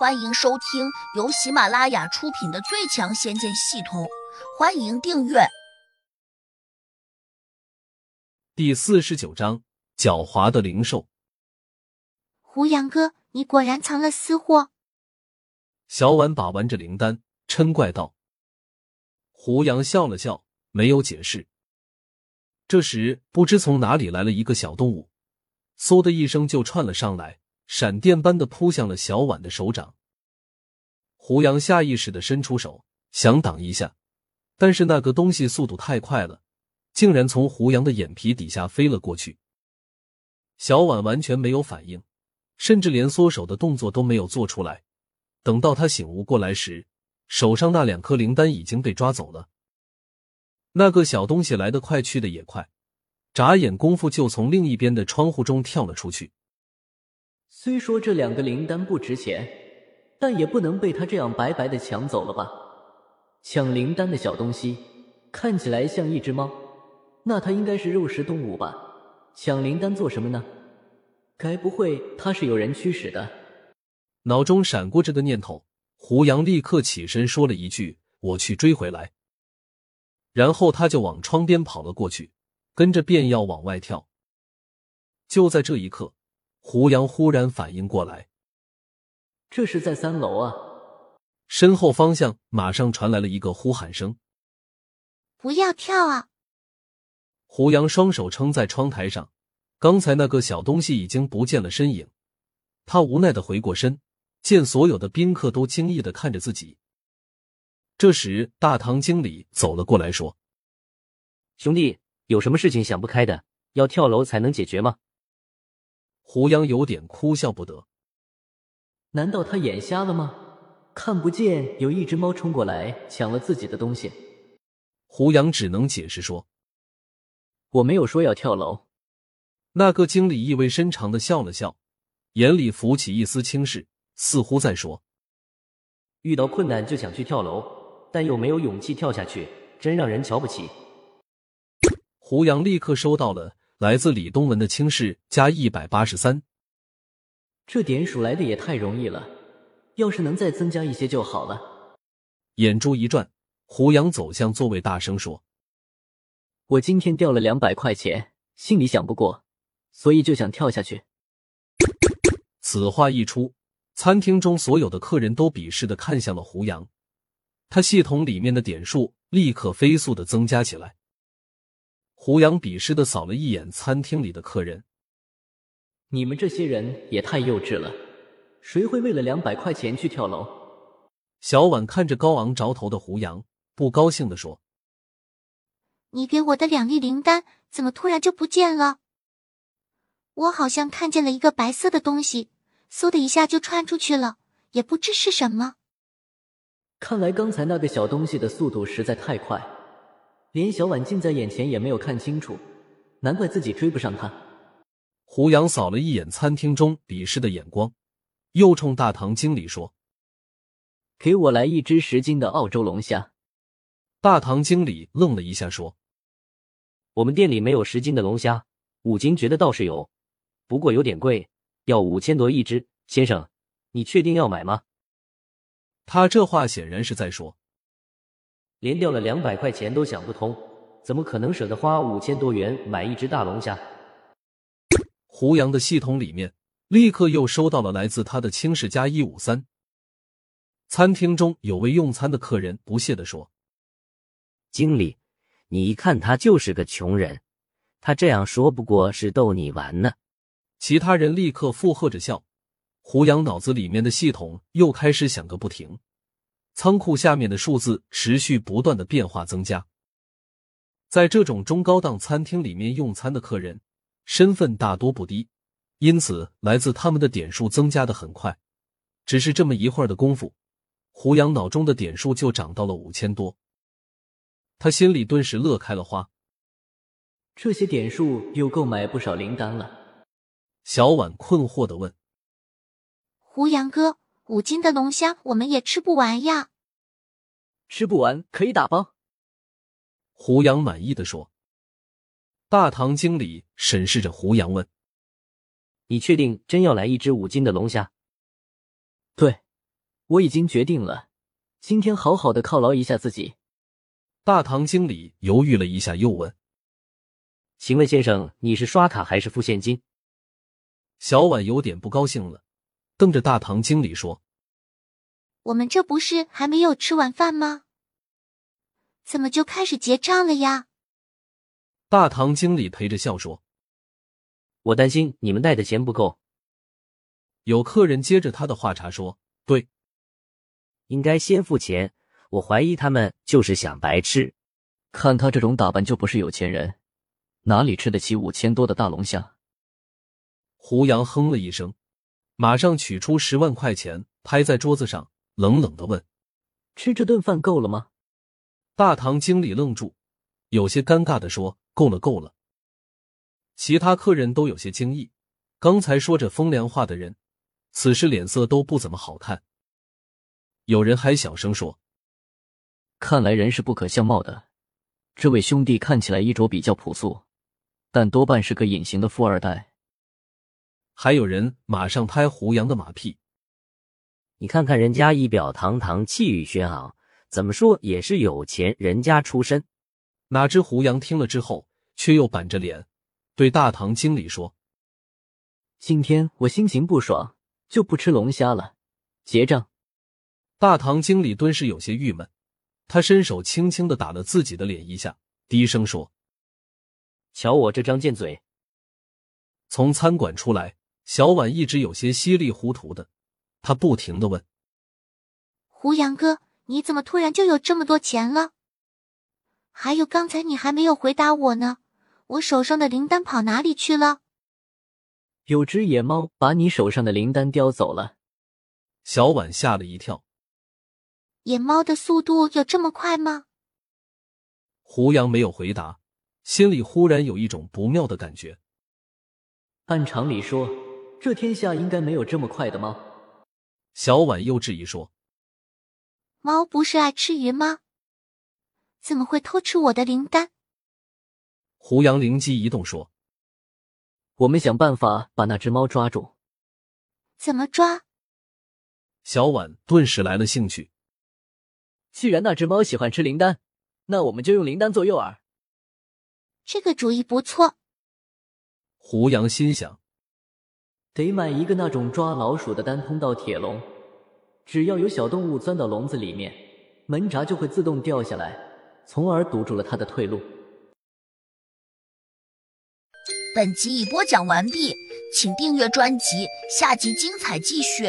欢迎收听由喜马拉雅出品的《最强仙剑系统》，欢迎订阅。第四十九章：狡猾的灵兽。胡杨哥，你果然藏了私货。小婉把玩着灵丹，嗔怪道。胡杨笑了笑，没有解释。这时，不知从哪里来了一个小动物，嗖的一声就窜了上来。闪电般的扑向了小婉的手掌，胡杨下意识的伸出手想挡一下，但是那个东西速度太快了，竟然从胡杨的眼皮底下飞了过去。小婉完全没有反应，甚至连缩手的动作都没有做出来。等到他醒悟过来时，手上那两颗灵丹已经被抓走了。那个小东西来得快，去的也快，眨眼功夫就从另一边的窗户中跳了出去。虽说这两个灵丹不值钱，但也不能被他这样白白的抢走了吧？抢灵丹的小东西看起来像一只猫，那它应该是肉食动物吧？抢灵丹做什么呢？该不会他是有人驱使的？脑中闪过这个念头，胡杨立刻起身说了一句：“我去追回来。”然后他就往窗边跑了过去，跟着便要往外跳。就在这一刻。胡杨忽然反应过来，这是在三楼啊！身后方向马上传来了一个呼喊声：“不要跳啊！”胡杨双手撑在窗台上，刚才那个小东西已经不见了身影。他无奈的回过身，见所有的宾客都惊异的看着自己。这时，大堂经理走了过来，说：“兄弟，有什么事情想不开的，要跳楼才能解决吗？”胡杨有点哭笑不得，难道他眼瞎了吗？看不见有一只猫冲过来抢了自己的东西？胡杨只能解释说：“我没有说要跳楼。”那个经理意味深长的笑了笑，眼里浮起一丝轻视，似乎在说：“遇到困难就想去跳楼，但又没有勇气跳下去，真让人瞧不起。”胡杨立刻收到了。来自李东文的轻视加一百八十三，这点数来的也太容易了，要是能再增加一些就好了。眼珠一转，胡杨走向座位，大声说：“我今天掉了两百块钱，心里想不过，所以就想跳下去。”此话一出，餐厅中所有的客人都鄙视的看向了胡杨，他系统里面的点数立刻飞速的增加起来。胡杨鄙视的扫了一眼餐厅里的客人，你们这些人也太幼稚了，谁会为了两百块钱去跳楼？小婉看着高昂着头的胡杨，不高兴的说：“你给我的两粒灵丹怎么突然就不见了？我好像看见了一个白色的东西，嗖的一下就窜出去了，也不知是什么。看来刚才那个小东西的速度实在太快。”连小婉近在眼前也没有看清楚，难怪自己追不上他。胡杨扫了一眼餐厅中鄙视的眼光，又冲大堂经理说：“给我来一只十斤的澳洲龙虾。”大堂经理愣了一下，说：“我们店里没有十斤的龙虾，五斤觉得倒是有，不过有点贵，要五千多一只。先生，你确定要买吗？”他这话显然是在说。连掉了两百块钱都想不通，怎么可能舍得花五千多元买一只大龙虾？胡杨的系统里面立刻又收到了来自他的轻视加一五三。餐厅中有位用餐的客人不屑的说：“经理，你一看他就是个穷人，他这样说不过是逗你玩呢。”其他人立刻附和着笑。胡杨脑子里面的系统又开始响个不停。仓库下面的数字持续不断的变化增加，在这种中高档餐厅里面用餐的客人身份大多不低，因此来自他们的点数增加的很快。只是这么一会儿的功夫，胡杨脑中的点数就涨到了五千多，他心里顿时乐开了花。这些点数又够买不少灵丹了。小婉困惑的问：“胡杨哥。”五斤的龙虾我们也吃不完呀，吃不完可以打包。胡杨满意的说。大堂经理审视着胡杨问：“你确定真要来一只五斤的龙虾？”对，我已经决定了，今天好好的犒劳一下自己。大堂经理犹豫了一下，又问：“请问先生，你是刷卡还是付现金？”小婉有点不高兴了，瞪着大堂经理说：“我们这不是还没有吃晚饭吗？怎么就开始结账了呀？”大堂经理陪着笑说：“我担心你们带的钱不够。”有客人接着他的话茬说：“对，应该先付钱。我怀疑他们就是想白吃。看他这种打扮，就不是有钱人，哪里吃得起五千多的大龙虾？”胡杨哼了一声，马上取出十万块钱拍在桌子上，冷冷的问：“吃这顿饭够了吗？”大堂经理愣住，有些尴尬的说：“够了，够了。”其他客人都有些惊异，刚才说着风凉话的人。此时脸色都不怎么好看，有人还小声说：“看来人是不可相貌的。这位兄弟看起来衣着比较朴素，但多半是个隐形的富二代。”还有人马上拍胡杨的马屁：“你看看人家仪表堂堂，气宇轩昂，怎么说也是有钱人家出身。”哪知胡杨听了之后，却又板着脸对大堂经理说：“今天我心情不爽。”就不吃龙虾了，结账。大堂经理顿时有些郁闷，他伸手轻轻的打了自己的脸一下，低声说：“瞧我这张贱嘴。”从餐馆出来，小婉一直有些稀里糊涂的，她不停的问：“胡杨哥，你怎么突然就有这么多钱了？还有刚才你还没有回答我呢，我手上的灵丹跑哪里去了？”有只野猫把你手上的灵丹叼走了，小婉吓了一跳。野猫的速度有这么快吗？胡杨没有回答，心里忽然有一种不妙的感觉。按常理说，这天下应该没有这么快的猫。小婉又质疑说：“猫不是爱吃鱼吗？怎么会偷吃我的灵丹？”胡杨灵机一动说。我们想办法把那只猫抓住。怎么抓？小婉顿时来了兴趣。既然那只猫喜欢吃灵丹，那我们就用灵丹做诱饵。这个主意不错。胡杨心想，得买一个那种抓老鼠的单通道铁笼，只要有小动物钻到笼子里面，门闸就会自动掉下来，从而堵住了它的退路。本集已播讲完毕，请订阅专辑，下集精彩继续。